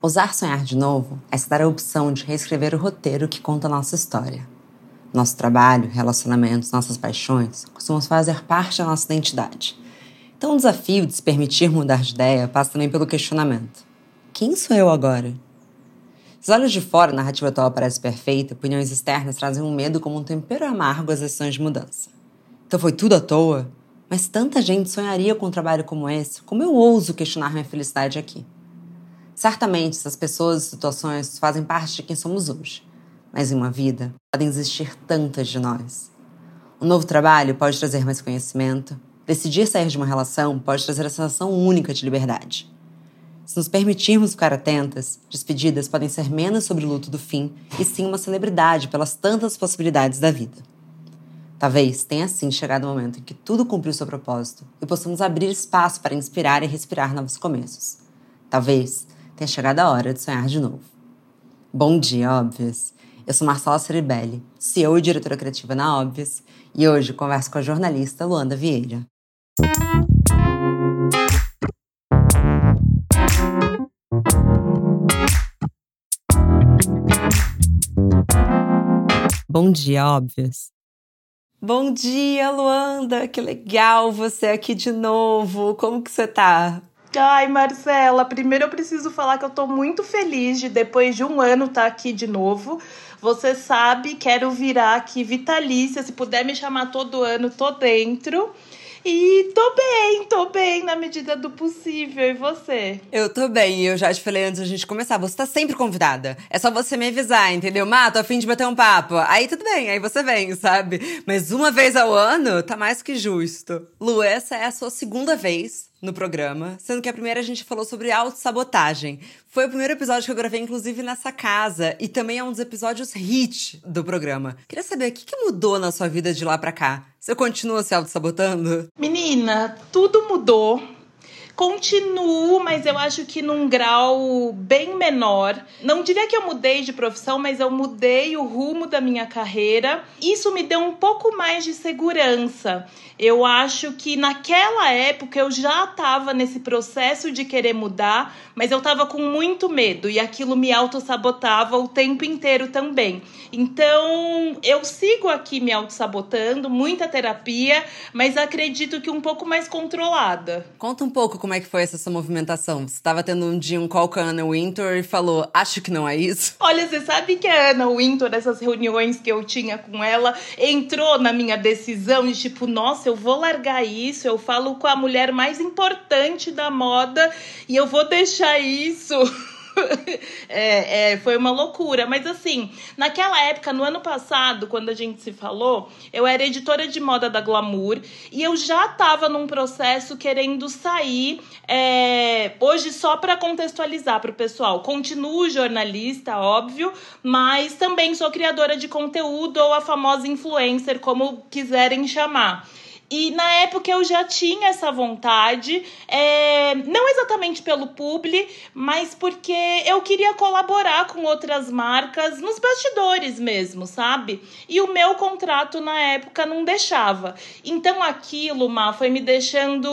Ousar sonhar de novo é se dar a opção de reescrever o roteiro que conta a nossa história. Nosso trabalho, relacionamentos, nossas paixões costumam fazer parte da nossa identidade. Então, o desafio de se permitir mudar de ideia passa também pelo questionamento: quem sou eu agora? Se olhos de fora a narrativa atual parece perfeita, opiniões externas trazem um medo como um tempero amargo às decisões de mudança. Então foi tudo à toa? Mas tanta gente sonharia com um trabalho como esse, como eu ouso questionar minha felicidade aqui? Certamente, essas pessoas e situações fazem parte de quem somos hoje. Mas em uma vida, podem existir tantas de nós. Um novo trabalho pode trazer mais conhecimento. Decidir sair de uma relação pode trazer a sensação única de liberdade. Se nos permitirmos ficar atentas, despedidas podem ser menos sobre o luto do fim e sim uma celebridade pelas tantas possibilidades da vida. Talvez tenha assim chegado o momento em que tudo cumpriu seu propósito e possamos abrir espaço para inspirar e respirar novos começos. Talvez tenha chegado a hora de sonhar de novo. Bom dia, óbvias! Eu sou Marcela Ceribelli, CEO e diretora criativa na Óbvias, e hoje converso com a jornalista Luanda Vieira. Bom dia, óbvias! Bom dia, Luanda! Que legal você aqui de novo! Como que você tá? Ai, Marcela, primeiro eu preciso falar que eu tô muito feliz de depois de um ano estar tá aqui de novo. Você sabe, quero virar aqui vitalícia, se puder me chamar todo ano, tô dentro. E tô bem, tô bem na medida do possível. E você? Eu tô bem. Eu já te falei antes da gente começar. Você tá sempre convidada. É só você me avisar, entendeu? Mato, a fim de bater um papo. Aí tudo bem, aí você vem, sabe? Mas uma vez ao ano tá mais que justo. Lu, essa é a sua segunda vez no programa, sendo que a primeira a gente falou sobre autossabotagem. Foi o primeiro episódio que eu gravei, inclusive, nessa casa, e também é um dos episódios hit do programa. Queria saber, o que, que mudou na sua vida de lá pra cá? Você continua se autossabotando? Menina, tudo mudou Continuo, mas eu acho que num grau bem menor. Não diria que eu mudei de profissão, mas eu mudei o rumo da minha carreira. Isso me deu um pouco mais de segurança. Eu acho que naquela época eu já estava nesse processo de querer mudar, mas eu estava com muito medo e aquilo me auto-sabotava o tempo inteiro também. Então, eu sigo aqui me auto-sabotando, muita terapia, mas acredito que um pouco mais controlada. Conta um pouco como é que foi essa sua movimentação? Você estava tendo um dia um call com a Ana Winter e falou, acho que não é isso? Olha, você sabe que a Ana Winter, essas reuniões que eu tinha com ela, entrou na minha decisão de tipo, nossa, eu vou largar isso, eu falo com a mulher mais importante da moda e eu vou deixar isso. é, é, foi uma loucura. Mas assim, naquela época, no ano passado, quando a gente se falou, eu era editora de moda da Glamour e eu já estava num processo querendo sair. É, hoje, só para contextualizar para o pessoal, continuo jornalista, óbvio, mas também sou criadora de conteúdo ou a famosa influencer, como quiserem chamar. E na época eu já tinha essa vontade, é, não exatamente pelo publi, mas porque eu queria colaborar com outras marcas nos bastidores mesmo, sabe? E o meu contrato na época não deixava. Então aquilo, Má, foi me deixando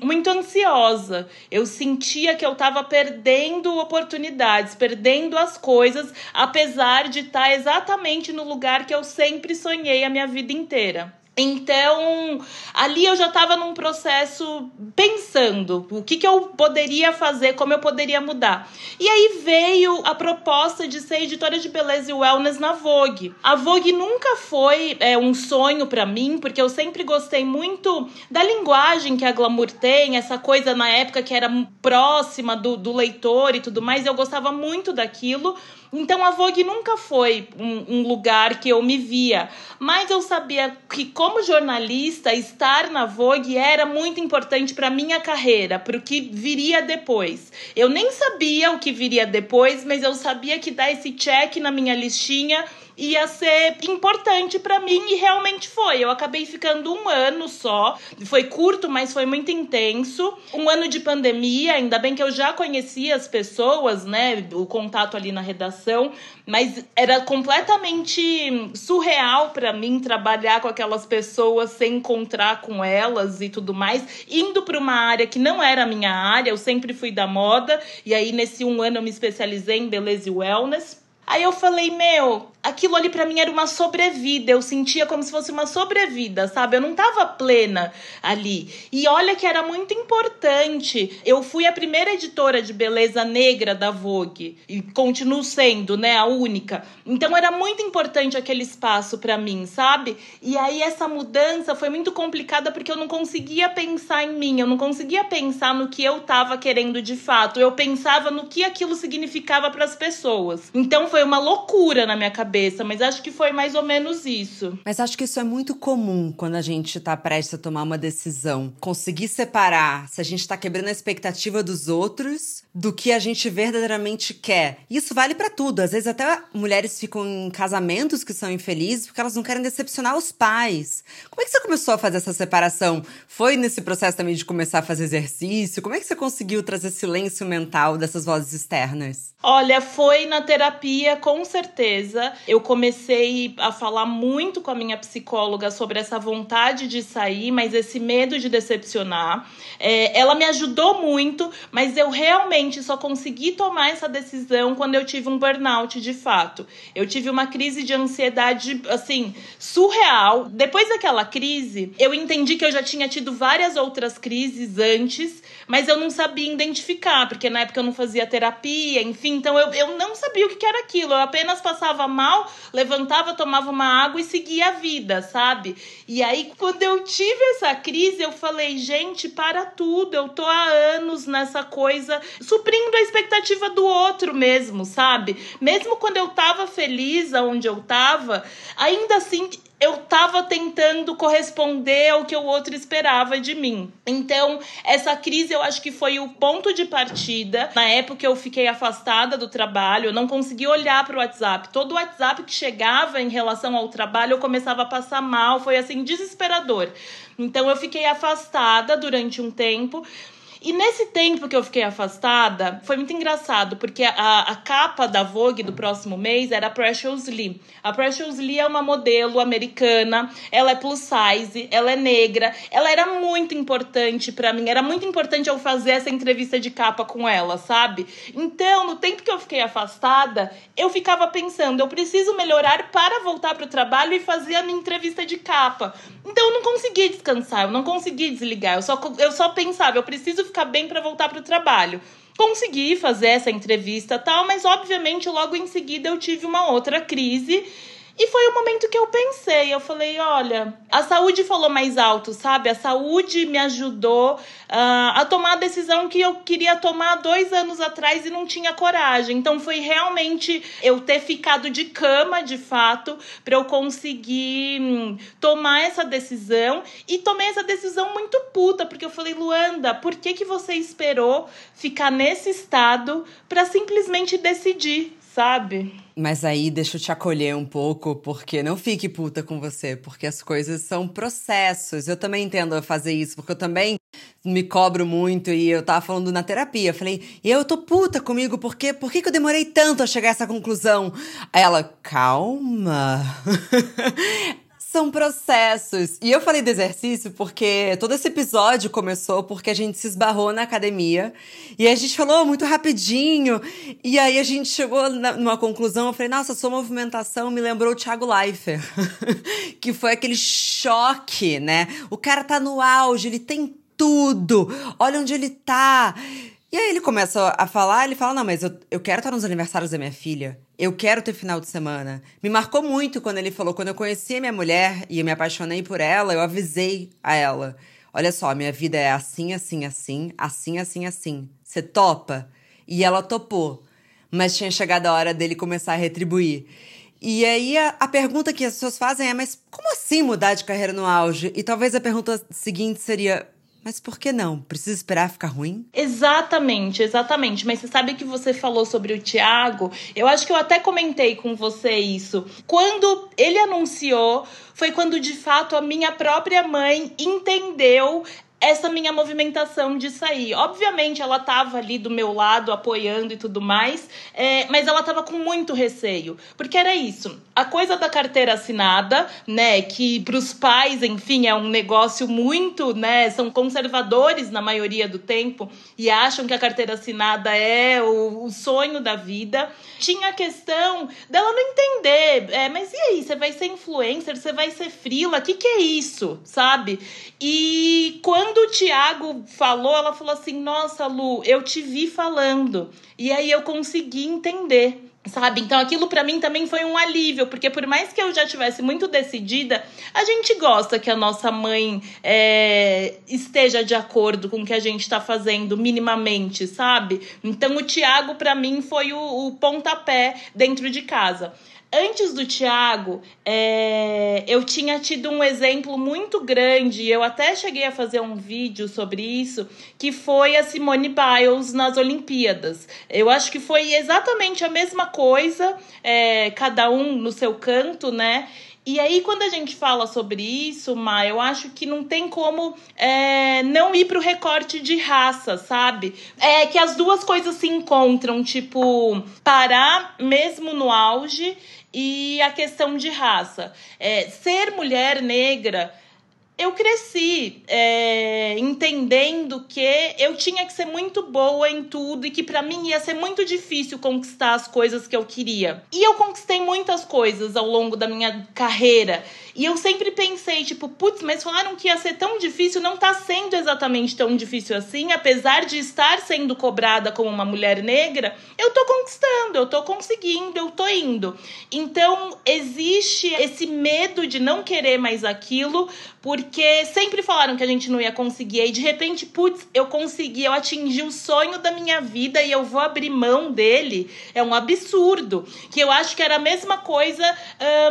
muito ansiosa. Eu sentia que eu estava perdendo oportunidades, perdendo as coisas, apesar de estar exatamente no lugar que eu sempre sonhei a minha vida inteira. Então, ali eu já estava num processo pensando o que, que eu poderia fazer, como eu poderia mudar. E aí veio a proposta de ser editora de beleza e wellness na Vogue. A Vogue nunca foi é, um sonho para mim, porque eu sempre gostei muito da linguagem que a Glamour tem, essa coisa na época que era próxima do, do leitor e tudo mais. Eu gostava muito daquilo. Então a Vogue nunca foi um, um, lugar que eu me via, mas eu sabia que como jornalista estar na Vogue era muito importante para minha carreira, para o que viria depois. Eu nem sabia o que viria depois, mas eu sabia que dar esse check na minha listinha ia ser importante para mim e realmente foi. Eu acabei ficando um ano só. Foi curto, mas foi muito intenso. Um ano de pandemia, ainda bem que eu já conhecia as pessoas, né? O contato ali na redação, mas era completamente surreal para mim trabalhar com aquelas pessoas sem encontrar com elas e tudo mais, indo para uma área que não era a minha área. Eu sempre fui da moda e aí nesse um ano eu me especializei em beleza e wellness. Aí eu falei, meu, aquilo ali para mim era uma sobrevida. Eu sentia como se fosse uma sobrevida, sabe? Eu não tava plena ali. E olha que era muito importante. Eu fui a primeira editora de beleza negra da Vogue e continuo sendo, né, a única. Então era muito importante aquele espaço para mim, sabe? E aí essa mudança foi muito complicada porque eu não conseguia pensar em mim, eu não conseguia pensar no que eu tava querendo de fato. Eu pensava no que aquilo significava para as pessoas. Então foi uma loucura na minha cabeça cabeça, mas acho que foi mais ou menos isso. Mas acho que isso é muito comum quando a gente tá prestes a tomar uma decisão. Conseguir separar se a gente tá quebrando a expectativa dos outros do que a gente verdadeiramente quer. Isso vale para tudo. Às vezes até mulheres ficam em casamentos que são infelizes porque elas não querem decepcionar os pais. Como é que você começou a fazer essa separação? Foi nesse processo também de começar a fazer exercício? Como é que você conseguiu trazer silêncio mental dessas vozes externas? Olha, foi na terapia, com certeza eu comecei a falar muito com a minha psicóloga sobre essa vontade de sair, mas esse medo de decepcionar. É, ela me ajudou muito, mas eu realmente só consegui tomar essa decisão quando eu tive um burnout de fato. Eu tive uma crise de ansiedade, assim, surreal. Depois daquela crise, eu entendi que eu já tinha tido várias outras crises antes, mas eu não sabia identificar, porque na época eu não fazia terapia, enfim, então eu, eu não sabia o que era aquilo. Eu apenas passava mal mal, levantava, tomava uma água e seguia a vida, sabe? E aí, quando eu tive essa crise, eu falei, gente, para tudo, eu tô há anos nessa coisa, suprindo a expectativa do outro mesmo, sabe? Mesmo quando eu tava feliz aonde eu tava, ainda assim eu estava tentando corresponder ao que o outro esperava de mim. Então, essa crise eu acho que foi o ponto de partida. Na época eu fiquei afastada do trabalho, eu não conseguia olhar para o WhatsApp. Todo o WhatsApp que chegava em relação ao trabalho eu começava a passar mal, foi assim desesperador. Então eu fiquei afastada durante um tempo. E nesse tempo que eu fiquei afastada, foi muito engraçado, porque a, a capa da Vogue do próximo mês era a Precious Lee. A Precious Lee é uma modelo americana, ela é plus size, ela é negra, ela era muito importante para mim, era muito importante eu fazer essa entrevista de capa com ela, sabe? Então, no tempo que eu fiquei afastada, eu ficava pensando, eu preciso melhorar para voltar para o trabalho e fazer a minha entrevista de capa. Então, eu não consegui descansar, eu não consegui desligar, eu só, eu só pensava, eu preciso ficar bem para voltar para o trabalho. Consegui fazer essa entrevista tal, mas obviamente logo em seguida eu tive uma outra crise e foi o momento que eu pensei, eu falei, olha, a saúde falou mais alto, sabe? A saúde me ajudou uh, a tomar a decisão que eu queria tomar dois anos atrás e não tinha coragem. Então foi realmente eu ter ficado de cama, de fato, para eu conseguir hum, tomar essa decisão. E tomei essa decisão muito puta, porque eu falei, Luanda, por que, que você esperou ficar nesse estado para simplesmente decidir? Sabe? Mas aí deixa eu te acolher um pouco, porque não fique puta com você, porque as coisas são processos. Eu também entendo fazer isso, porque eu também me cobro muito e eu tava falando na terapia. Eu falei, eu tô puta comigo, porque por que, que eu demorei tanto a chegar a essa conclusão? Aí ela, calma. São processos. E eu falei do exercício porque todo esse episódio começou porque a gente se esbarrou na academia e a gente falou muito rapidinho. E aí a gente chegou numa conclusão. Eu falei, nossa, sua movimentação me lembrou o Thiago Leifert, que foi aquele choque, né? O cara tá no auge, ele tem tudo. Olha onde ele tá. E aí ele começa a falar, ele fala: Não, mas eu, eu quero estar nos aniversários da minha filha. Eu quero ter final de semana. Me marcou muito quando ele falou: quando eu conheci a minha mulher e eu me apaixonei por ela, eu avisei a ela: Olha só, minha vida é assim, assim, assim, assim, assim, assim. Você topa? E ela topou. Mas tinha chegado a hora dele começar a retribuir. E aí a, a, pergunta que as pessoas fazem é: mas como assim mudar de carreira no auge? E talvez a pergunta seguinte seria: Mas por que não? Precisa esperar ficar ruim? Exatamente, exatamente. Mas você sabe que você falou sobre o Tiago? Eu acho que eu até comentei com você isso. Quando ele anunciou, foi quando de fato a minha própria mãe entendeu essa minha movimentação de sair. Obviamente, ela estava ali do meu lado, apoiando e tudo mais, é, mas ela estava com muito receio. Porque era isso. A coisa da carteira assinada, né? Que para os pais, enfim, é um negócio muito, né? São conservadores na maioria do tempo e acham que a carteira assinada é o, o sonho da vida. Tinha a questão dela não entender, é, mas e aí? Você vai ser influencer? Você vai ser frila? O que, que é isso? Sabe? E quando quando o Tiago falou, ela falou assim: Nossa, Lu, eu te vi falando. E aí eu consegui entender sabe? Então aquilo para mim também foi um alívio, porque por mais que eu já tivesse muito decidida, a gente gosta que a nossa mãe é, esteja de acordo com o que a gente está fazendo minimamente, sabe? Então o Tiago para mim foi o, o pontapé dentro de casa. Antes do Thiago, é, eu tinha tido um exemplo muito grande, eu até cheguei a fazer um vídeo sobre isso, que foi a Simone Biles nas Olimpíadas. Eu acho que foi exatamente a mesma coisa, é, cada um no seu canto, né? E aí, quando a gente fala sobre isso, Ma, eu acho que não tem como é, não ir pro recorte de raça, sabe? É que as duas coisas se encontram, tipo, parar mesmo no auge e a questão de raça. É, ser mulher negra eu cresci é, entendendo que eu tinha que ser muito boa em tudo e que para mim ia ser muito difícil conquistar as coisas que eu queria. E eu conquistei muitas coisas ao longo da minha carreira. E eu sempre pensei, tipo, putz, mas falaram que ia ser tão difícil, não tá sendo exatamente tão difícil assim, apesar de estar sendo cobrada como uma mulher negra, eu tô conquistando, eu tô conseguindo, eu tô indo. Então, existe esse medo de não querer mais aquilo, porque sempre falaram que a gente não ia conseguir, e de repente, putz, eu consegui, eu atingi o sonho da minha vida e eu vou abrir mão dele. É um absurdo. Que eu acho que era a mesma coisa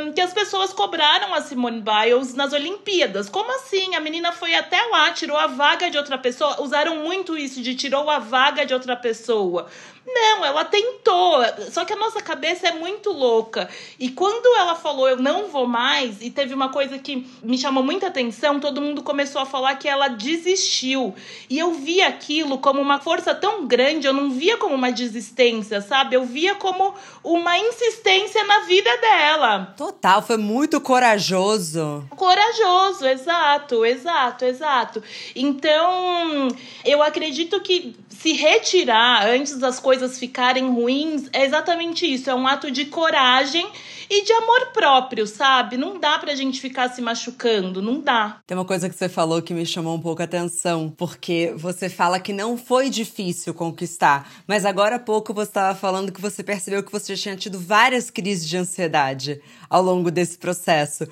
um, que as pessoas cobraram assim Simone Biles nas Olimpíadas. Como assim? A menina foi até lá, tirou a vaga de outra pessoa. Usaram muito isso de tirou a vaga de outra pessoa. Não, ela tentou. Só que a nossa cabeça é muito louca. E quando ela falou eu não vou mais, e teve uma coisa que me chamou muita atenção, todo mundo começou a falar que ela desistiu. E eu vi aquilo como uma força tão grande, eu não via como uma desistência, sabe? Eu via como uma insistência na vida dela. Total, foi muito corajoso. Corajoso, exato, exato, exato. Então, eu acredito que se retirar antes das coisas ficarem ruins é exatamente isso. É um ato de coragem e de amor próprio, sabe? Não dá pra gente ficar se machucando, não dá. Tem uma coisa que você falou que me chamou um pouco a atenção, porque você fala que não foi difícil conquistar, mas agora há pouco você estava falando que você percebeu que você tinha tido várias crises de ansiedade ao longo desse processo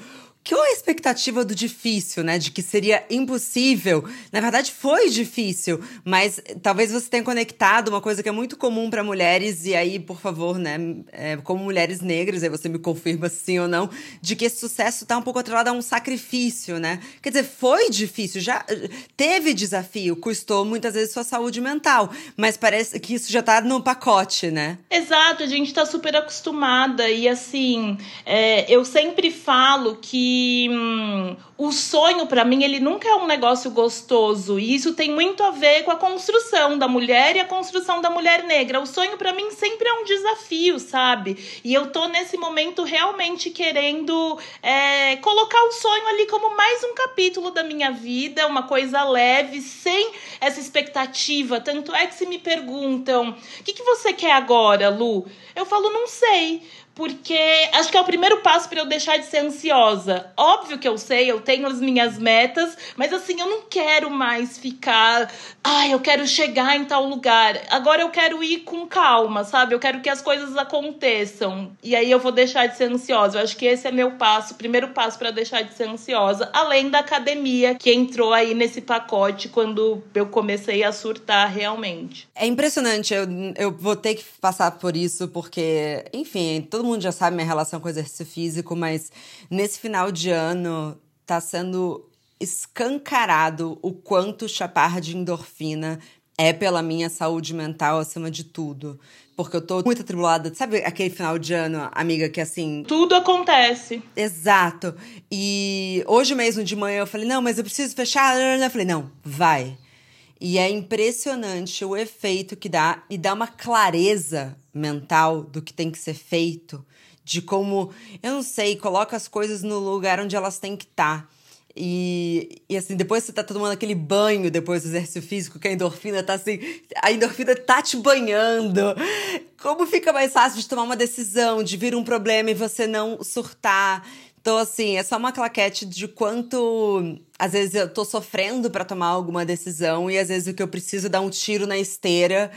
que é a expectativa do difícil, né? De que seria impossível. Na verdade, foi difícil, mas talvez você tenha conectado uma coisa que é muito comum para mulheres, e aí, por favor, né? É, como mulheres negras, aí você me confirma sim ou não, de que esse sucesso tá um pouco atrelado a um sacrifício, né? Quer dizer, foi difícil, já teve desafio, custou muitas vezes sua saúde mental, mas parece que isso já tá no pacote, né? Exato, a gente tá super acostumada, e assim, é, eu sempre falo que hum, o sonho para mim ele nunca é um negócio gostoso e isso tem muito a ver com a construção da mulher e a construção da mulher negra. O sonho para mim sempre é um desafio, sabe? E eu tô nesse momento realmente querendo é, colocar o sonho ali como mais um capítulo da minha vida, uma coisa leve, sem essa expectativa. Tanto é que se me perguntam: o que, que você quer agora, Lu? Eu falo, não sei porque acho que é o primeiro passo para eu deixar de ser ansiosa. Óbvio que eu sei, eu tenho as minhas metas, mas assim, eu não quero mais ficar, ai, eu quero chegar em tal lugar. Agora eu quero ir com calma, sabe? Eu quero que as coisas aconteçam. E aí eu vou deixar de ser ansiosa. Eu acho que esse é meu passo, o primeiro passo para deixar de ser ansiosa, além da academia que entrou aí nesse pacote quando eu comecei a surtar realmente. É impressionante, eu, eu vou ter que passar por isso porque, enfim, todo mundo já sabe minha relação com o exercício físico, mas nesse final de ano tá sendo escancarado o quanto chapar de endorfina é pela minha saúde mental acima de tudo. Porque eu tô muito atribulada. Sabe aquele final de ano, amiga, que assim. Tudo acontece. Exato. E hoje mesmo de manhã eu falei, não, mas eu preciso fechar. Eu falei, não, vai. E é impressionante o efeito que dá e dá uma clareza mental do que tem que ser feito, de como, eu não sei, coloca as coisas no lugar onde elas têm que estar. Tá. E, e assim, depois você tá tomando aquele banho depois do exercício físico, que a endorfina tá assim, a endorfina tá te banhando. Como fica mais fácil de tomar uma decisão, de vir um problema e você não surtar. Então, assim, é só uma claquete de quanto. Às vezes eu tô sofrendo para tomar alguma decisão e às vezes o que eu preciso é dar um tiro na esteira.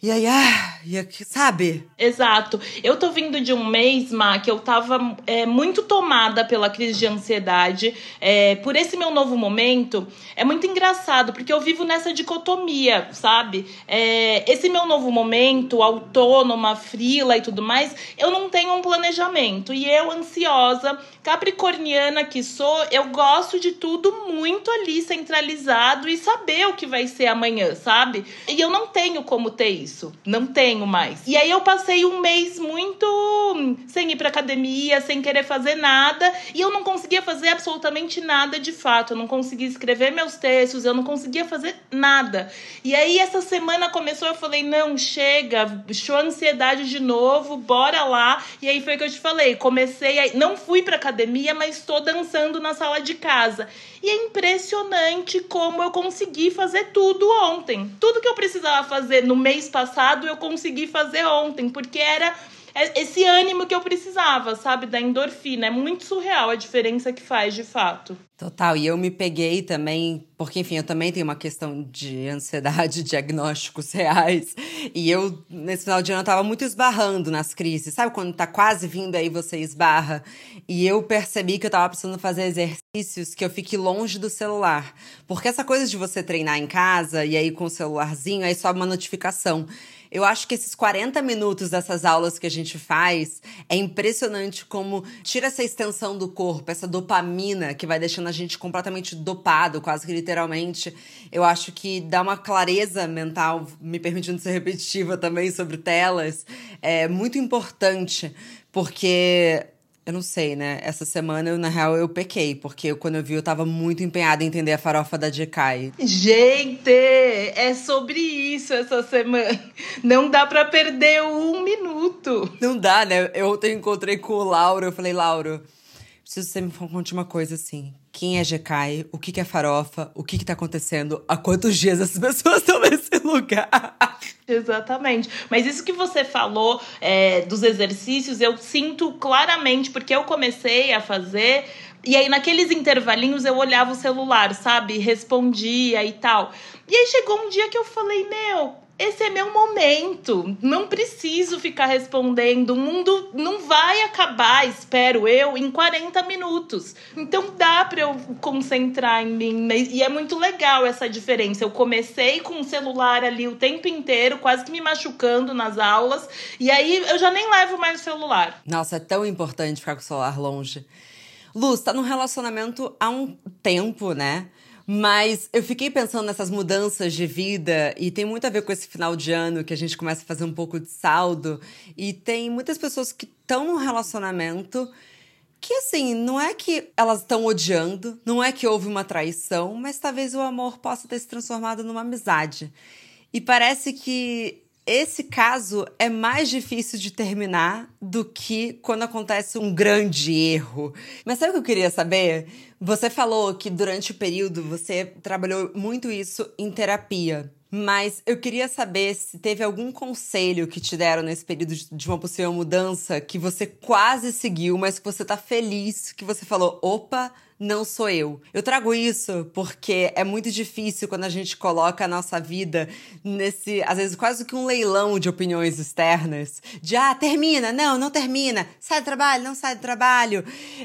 E aí, ah, e aqui, sabe? Exato. Eu tô vindo de um mês, Má, que eu tava é, muito tomada pela crise de ansiedade. É, por esse meu novo momento, é muito engraçado, porque eu vivo nessa dicotomia, sabe? É, esse meu novo momento, autônoma, frila e tudo mais, eu não tenho um planejamento. E eu, ansiosa, capricorniana que sou, eu gosto de tudo muito ali centralizado e saber o que vai ser amanhã, sabe? E eu não tenho como ter isso isso. Não tenho mais. E aí eu passei um mês muito sem ir pra academia, sem querer fazer nada. E eu não conseguia fazer absolutamente nada de fato. Eu não conseguia escrever meus textos, eu não conseguia fazer nada. E aí essa semana começou, eu falei: não, chega, show ansiedade de novo, bora lá. E aí foi que eu te falei. Comecei, a... não fui pra academia, mas estou dançando na sala de casa. E é impressionante como eu consegui fazer tudo ontem. Tudo que eu precisava fazer no mês passado, eu consegui fazer ontem, porque era esse ânimo que eu precisava, sabe? Da endorfina. É muito surreal a diferença que faz, de fato. Total, e eu me peguei também, porque enfim, eu também tenho uma questão de ansiedade, diagnósticos reais. E eu, nesse final de ano, eu tava muito esbarrando nas crises. Sabe quando tá quase vindo aí você esbarra? E eu percebi que eu tava precisando fazer exercícios que eu fique longe do celular. Porque essa coisa de você treinar em casa e aí com o celularzinho, aí sobe uma notificação. Eu acho que esses 40 minutos dessas aulas que a gente faz é impressionante como tira essa extensão do corpo, essa dopamina que vai deixando a gente completamente dopado, quase que literalmente. Eu acho que dá uma clareza mental, me permitindo ser repetitiva também sobre telas, é muito importante, porque eu não sei, né? Essa semana, eu, na real, eu pequei, porque eu, quando eu vi, eu tava muito empenhada em entender a farofa da Jekai. Gente, é sobre isso essa semana. Não dá para perder um minuto. Não dá, né? Eu ontem encontrei com o Lauro, eu falei, Lauro, preciso que você me conte uma coisa assim. Quem é Jekai? O que, que é farofa? O que, que tá acontecendo? Há quantos dias essas pessoas estão nesse lugar? Exatamente. Mas isso que você falou é, dos exercícios, eu sinto claramente, porque eu comecei a fazer. E aí, naqueles intervalinhos, eu olhava o celular, sabe? Respondia e tal. E aí chegou um dia que eu falei, meu, esse é meu momento. Não preciso ficar respondendo. O mundo não vai acabar, espero eu, em 40 minutos. Então dá para eu concentrar em mim. E é muito legal essa diferença. Eu comecei com o celular ali o tempo inteiro, quase que me machucando nas aulas. E aí eu já nem levo mais o celular. Nossa, é tão importante ficar com o celular longe. Luz, tá num relacionamento há um tempo, né? Mas eu fiquei pensando nessas mudanças de vida e tem muito a ver com esse final de ano que a gente começa a fazer um pouco de saldo. E tem muitas pessoas que estão num relacionamento que, assim, não é que elas estão odiando, não é que houve uma traição, mas talvez o amor possa ter se transformado numa amizade. E parece que esse caso é mais difícil de terminar do que quando acontece um grande erro. Mas sabe o que eu queria saber? Você falou que durante o período você trabalhou muito isso em terapia. Mas eu queria saber se teve algum conselho que te deram nesse período de uma possível mudança que você quase seguiu, mas que você tá feliz, que você falou: opa, não sou eu. Eu trago isso porque é muito difícil quando a gente coloca a nossa vida nesse, às vezes, quase que um leilão de opiniões externas. De, ah, termina, não, não termina, sai do trabalho, não sai do trabalho.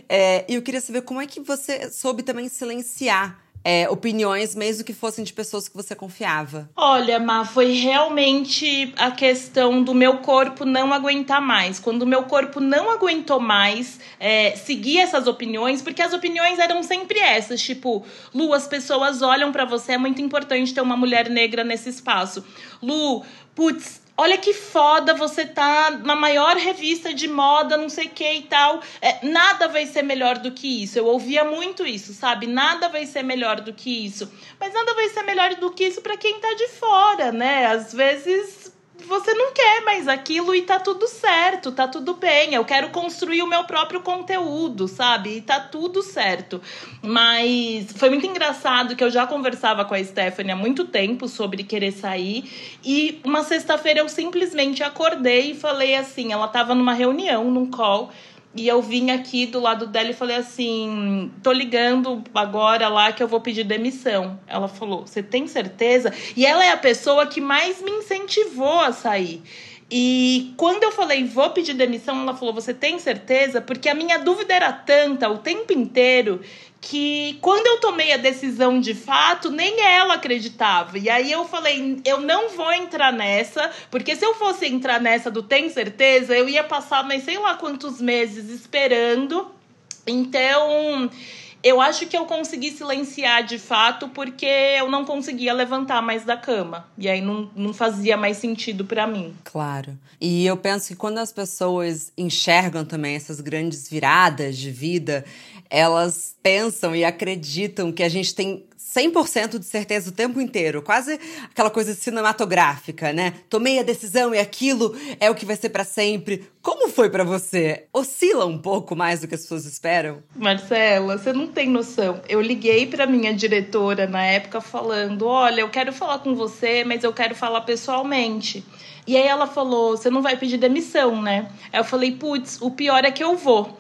É, e eu queria saber como é que você soube também silenciar é, opiniões, mesmo que fossem de pessoas que você confiava? Olha, Má, foi realmente a questão do meu corpo não aguentar mais. Quando o meu corpo não aguentou mais é, seguir essas opiniões, porque as opiniões eram sempre essas, tipo, Lu, as pessoas olham para você, é muito importante ter uma mulher negra nesse espaço. Lu, putz, Olha que foda você tá na maior revista de moda, não sei o que e tal. É, nada vai ser melhor do que isso. Eu ouvia muito isso, sabe? Nada vai ser melhor do que isso. Mas nada vai ser melhor do que isso para quem tá de fora, né? Às vezes você não quer mais aquilo e tá tudo certo, tá tudo bem. Eu quero construir o meu próprio conteúdo, sabe? E tá tudo certo. Mas foi muito engraçado que eu já conversava com a Stephanie há muito tempo sobre querer sair. E uma sexta-feira eu simplesmente acordei e falei assim: ela tava numa reunião, num call. E eu vim aqui do lado dela e falei assim: tô ligando agora lá que eu vou pedir demissão. Ela falou: você tem certeza? E ela é a pessoa que mais me incentivou a sair. E quando eu falei vou pedir demissão, ela falou: Você tem certeza? Porque a minha dúvida era tanta o tempo inteiro que quando eu tomei a decisão de fato, nem ela acreditava. E aí eu falei, eu não vou entrar nessa, porque se eu fosse entrar nessa do tem certeza, eu ia passar mais sei lá quantos meses esperando. Então, eu acho que eu consegui silenciar de fato porque eu não conseguia levantar mais da cama. E aí não, não fazia mais sentido para mim. Claro. E eu penso que quando as pessoas enxergam também essas grandes viradas de vida, elas pensam e acreditam que a gente tem 100% de certeza o tempo inteiro, quase aquela coisa cinematográfica, né? Tomei a decisão e aquilo é o que vai ser para sempre. Como foi para você? Oscila um pouco mais do que as pessoas esperam? Marcela, você não tem noção. Eu liguei para minha diretora na época falando: "Olha, eu quero falar com você, mas eu quero falar pessoalmente". E aí ela falou: "Você não vai pedir demissão, né?". Aí eu falei: "Putz, o pior é que eu vou".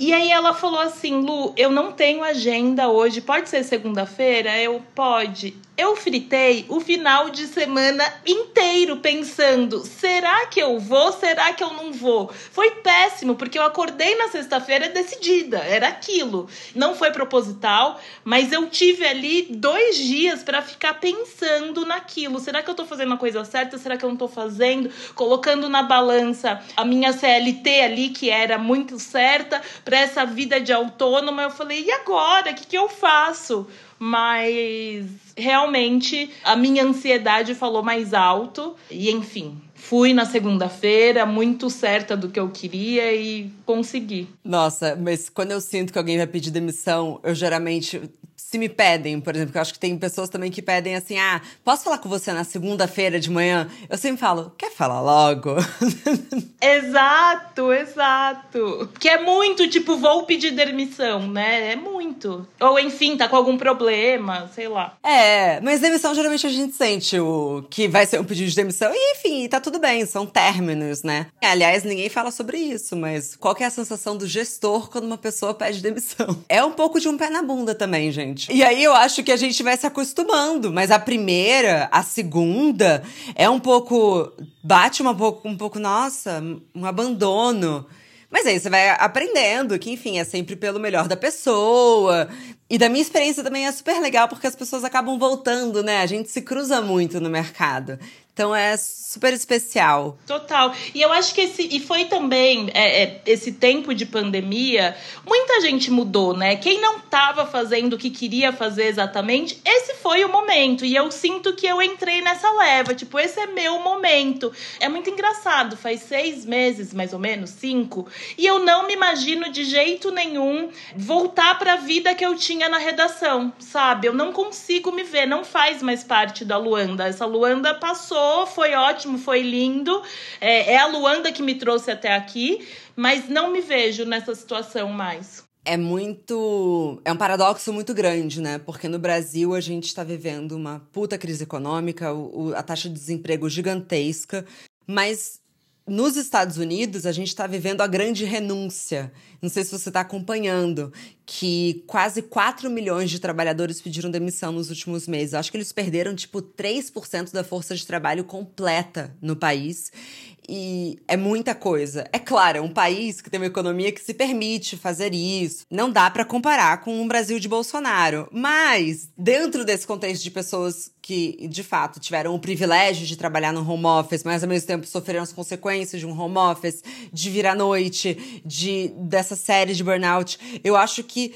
E aí ela falou assim, Lu, eu não tenho agenda hoje, pode ser segunda-feira? Eu, pode. Eu fritei o final de semana inteiro pensando: será que eu vou? Será que eu não vou? Foi péssimo, porque eu acordei na sexta-feira decidida, era aquilo. Não foi proposital, mas eu tive ali dois dias para ficar pensando naquilo. Será que eu tô fazendo a coisa certa? Será que eu não tô fazendo? Colocando na balança a minha CLT ali, que era muito certa, para essa vida de autônoma. Eu falei: e agora? O que, que eu faço? Mas realmente a minha ansiedade falou mais alto e enfim. Fui na segunda-feira, muito certa do que eu queria e consegui. Nossa, mas quando eu sinto que alguém vai pedir demissão, eu geralmente se me pedem, por exemplo, eu acho que tem pessoas também que pedem assim: ah, posso falar com você na segunda-feira de manhã? Eu sempre falo, quer falar logo? exato, exato. Que é muito tipo, vou pedir demissão, né? É muito. Ou enfim, tá com algum problema, sei lá. É, mas demissão geralmente a gente sente o que vai ser um pedido de demissão. E enfim, tá tudo bem, são términos, né? Aliás, ninguém fala sobre isso, mas qual é a sensação do gestor quando uma pessoa pede demissão? É um pouco de um pé na bunda também, gente gente. E aí eu acho que a gente vai se acostumando, mas a primeira, a segunda, é um pouco. bate um pouco, um pouco, nossa, um abandono. Mas aí você vai aprendendo que, enfim, é sempre pelo melhor da pessoa. E da minha experiência também é super legal porque as pessoas acabam voltando, né? A gente se cruza muito no mercado. Então é super especial. Total. E eu acho que esse. E foi também é, é, esse tempo de pandemia, muita gente mudou, né? Quem não estava fazendo o que queria fazer exatamente, esse foi o momento. E eu sinto que eu entrei nessa leva. Tipo, esse é meu momento. É muito engraçado. Faz seis meses, mais ou menos, cinco. E eu não me imagino de jeito nenhum voltar para a vida que eu tinha na redação, sabe? Eu não consigo me ver. Não faz mais parte da Luanda. Essa Luanda passou foi ótimo, foi lindo. É, é a Luanda que me trouxe até aqui, mas não me vejo nessa situação mais. É muito. É um paradoxo muito grande, né? Porque no Brasil a gente está vivendo uma puta crise econômica, o, a taxa de desemprego gigantesca, mas nos Estados Unidos, a gente está vivendo a grande renúncia. Não sei se você está acompanhando, que quase 4 milhões de trabalhadores pediram demissão nos últimos meses. Eu acho que eles perderam, tipo, 3% da força de trabalho completa no país. E é muita coisa. É claro, é um país que tem uma economia que se permite fazer isso. Não dá para comparar com o Brasil de Bolsonaro, mas dentro desse contexto de pessoas que de fato tiveram o privilégio de trabalhar no home office, mas ao mesmo tempo sofreram as consequências de um home office, de vir à noite, de dessa série de burnout. Eu acho que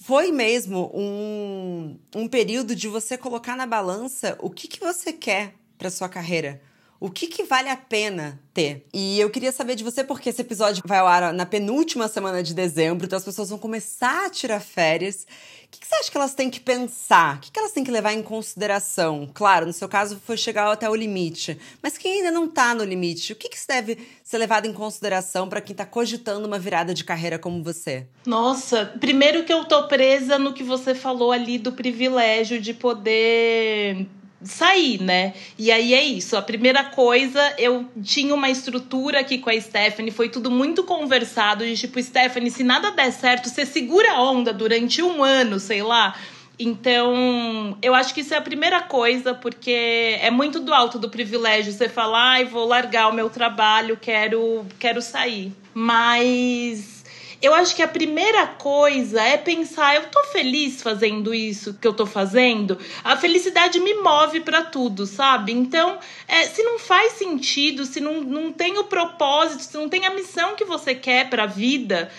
foi mesmo um, um período de você colocar na balança o que, que você quer para sua carreira. O que, que vale a pena ter? E eu queria saber de você, porque esse episódio vai ao ar na penúltima semana de dezembro, então as pessoas vão começar a tirar férias. O que, que você acha que elas têm que pensar? O que, que elas têm que levar em consideração? Claro, no seu caso foi chegar até o limite, mas quem ainda não está no limite, o que, que deve ser levado em consideração para quem está cogitando uma virada de carreira como você? Nossa, primeiro que eu tô presa no que você falou ali do privilégio de poder sair, né? E aí é isso. A primeira coisa, eu tinha uma estrutura aqui com a Stephanie, foi tudo muito conversado, de tipo, Stephanie, se nada der certo, você segura a onda durante um ano, sei lá. Então, eu acho que isso é a primeira coisa, porque é muito do alto do privilégio você falar, ai, vou largar o meu trabalho, quero, quero sair. Mas eu acho que a primeira coisa é pensar, eu tô feliz fazendo isso que eu tô fazendo? A felicidade me move para tudo, sabe? Então, é, se não faz sentido, se não, não tem o propósito, se não tem a missão que você quer para a vida,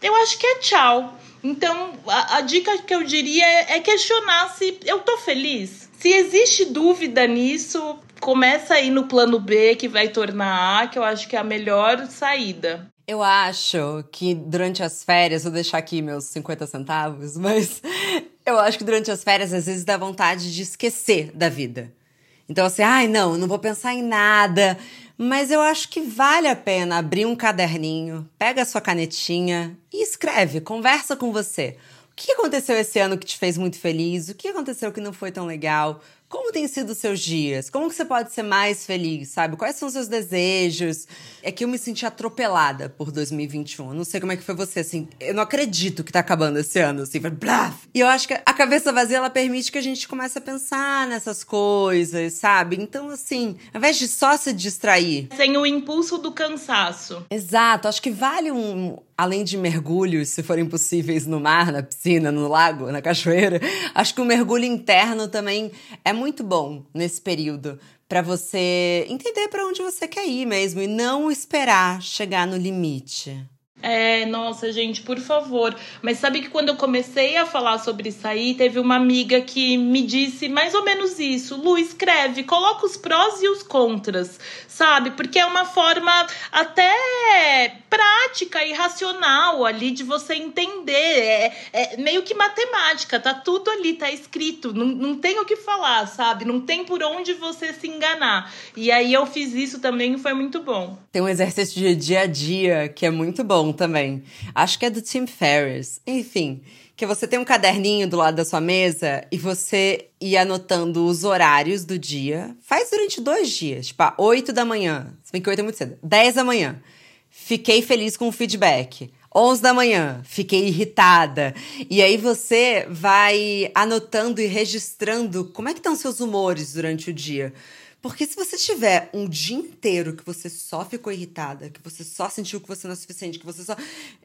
eu acho que é tchau. Então, a, a dica que eu diria é, é questionar se eu tô feliz. Se existe dúvida nisso, começa aí no plano B, que vai tornar A, que eu acho que é a melhor saída. Eu acho que durante as férias, vou deixar aqui meus 50 centavos, mas eu acho que durante as férias às vezes dá vontade de esquecer da vida. Então, assim, ai, não, não vou pensar em nada. Mas eu acho que vale a pena abrir um caderninho, pega a sua canetinha e escreve, conversa com você. O que aconteceu esse ano que te fez muito feliz? O que aconteceu que não foi tão legal? Como têm sido os seus dias? Como que você pode ser mais feliz, sabe? Quais são os seus desejos? É que eu me senti atropelada por 2021. Eu não sei como é que foi você, assim. Eu não acredito que tá acabando esse ano, assim. Blá! E eu acho que a cabeça vazia, ela permite que a gente comece a pensar nessas coisas, sabe? Então, assim, ao invés de só se distrair... Sem o impulso do cansaço. Exato. Acho que vale um, além de mergulhos, se forem possíveis no mar, na piscina, no lago, na cachoeira, acho que o mergulho interno também é muito bom nesse período para você entender para onde você quer ir mesmo e não esperar chegar no limite. É, nossa, gente, por favor. Mas sabe que quando eu comecei a falar sobre isso aí, teve uma amiga que me disse mais ou menos isso. Lu, escreve, coloca os prós e os contras, sabe? Porque é uma forma até prática e racional ali de você entender. É, é meio que matemática, tá tudo ali, tá escrito. Não, não tem o que falar, sabe? Não tem por onde você se enganar. E aí eu fiz isso também e foi muito bom. Tem um exercício de dia a dia que é muito bom também. Acho que é do Tim Ferriss. Enfim que você tem um caderninho do lado da sua mesa e você ir anotando os horários do dia. Faz durante dois dias, tipo, 8 da manhã. Se bem que 8 é muito cedo. 10 da manhã. Fiquei feliz com o feedback. 11 da manhã, fiquei irritada. E aí você vai anotando e registrando como é que estão seus humores durante o dia. Porque se você tiver um dia inteiro que você só ficou irritada, que você só sentiu que você não é suficiente, que você só.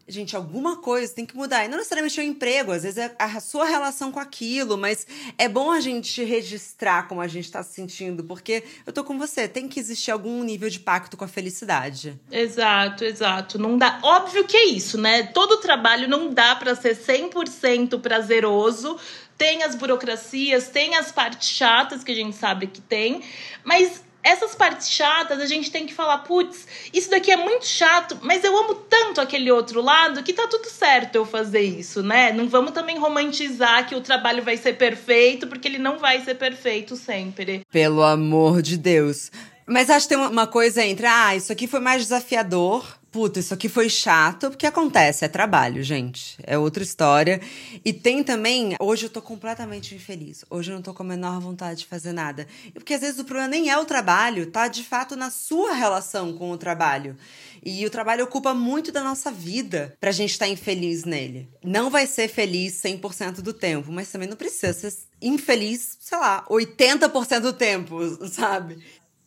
Gente, alguma coisa tem que mudar. E não necessariamente o emprego, às vezes é a sua relação com aquilo, mas é bom a gente registrar como a gente tá se sentindo, porque eu tô com você, tem que existir algum nível de pacto com a felicidade. Exato, exato. Não dá. Óbvio que é isso, né? Todo trabalho não dá para ser 100% prazeroso tem as burocracias, tem as partes chatas que a gente sabe que tem, mas essas partes chatas a gente tem que falar, putz, isso daqui é muito chato, mas eu amo tanto aquele outro lado que tá tudo certo eu fazer isso, né? Não vamos também romantizar que o trabalho vai ser perfeito, porque ele não vai ser perfeito sempre. Pelo amor de Deus. Mas acho que tem uma coisa entre, ah, isso aqui foi mais desafiador, puta, isso aqui foi chato, porque acontece, é trabalho, gente. É outra história. E tem também, hoje eu tô completamente infeliz. Hoje eu não tô com a menor vontade de fazer nada. Porque às vezes o problema nem é o trabalho, tá de fato na sua relação com o trabalho. E o trabalho ocupa muito da nossa vida pra gente estar tá infeliz nele. Não vai ser feliz 100% do tempo, mas também não precisa ser infeliz, sei lá, 80% do tempo, sabe?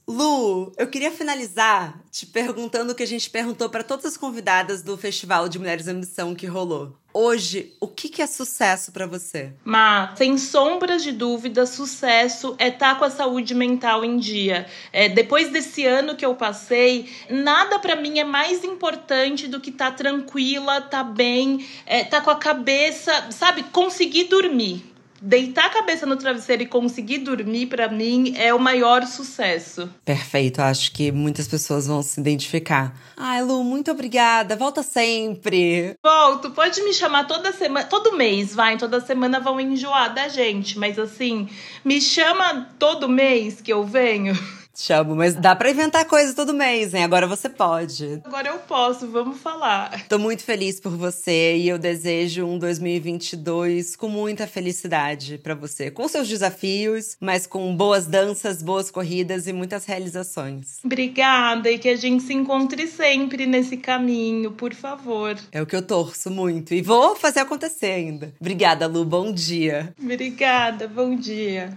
Lu, eu queria finalizar te perguntando o que a gente perguntou para todas as convidadas do Festival de Mulheres em Missão que rolou. Hoje, o que, que é sucesso para você? Má, sem sombras de dúvida, sucesso é estar tá com a saúde mental em dia. É, depois desse ano que eu passei, nada para mim é mais importante do que estar tá tranquila, estar tá bem, é, tá com a cabeça, sabe, conseguir dormir deitar a cabeça no travesseiro e conseguir dormir, para mim, é o maior sucesso. Perfeito, acho que muitas pessoas vão se identificar. Ai, Lu, muito obrigada. Volta sempre. Volto, pode me chamar toda semana, todo mês, vai. Toda semana vão enjoar da gente, mas assim, me chama todo mês que eu venho. Chamo, mas dá para inventar coisas todo mês, hein? Agora você pode. Agora eu posso, vamos falar. Tô muito feliz por você e eu desejo um 2022 com muita felicidade para você, com seus desafios, mas com boas danças, boas corridas e muitas realizações. Obrigada e que a gente se encontre sempre nesse caminho, por favor. É o que eu torço muito e vou fazer acontecer ainda. Obrigada, Lu, bom dia. Obrigada, bom dia.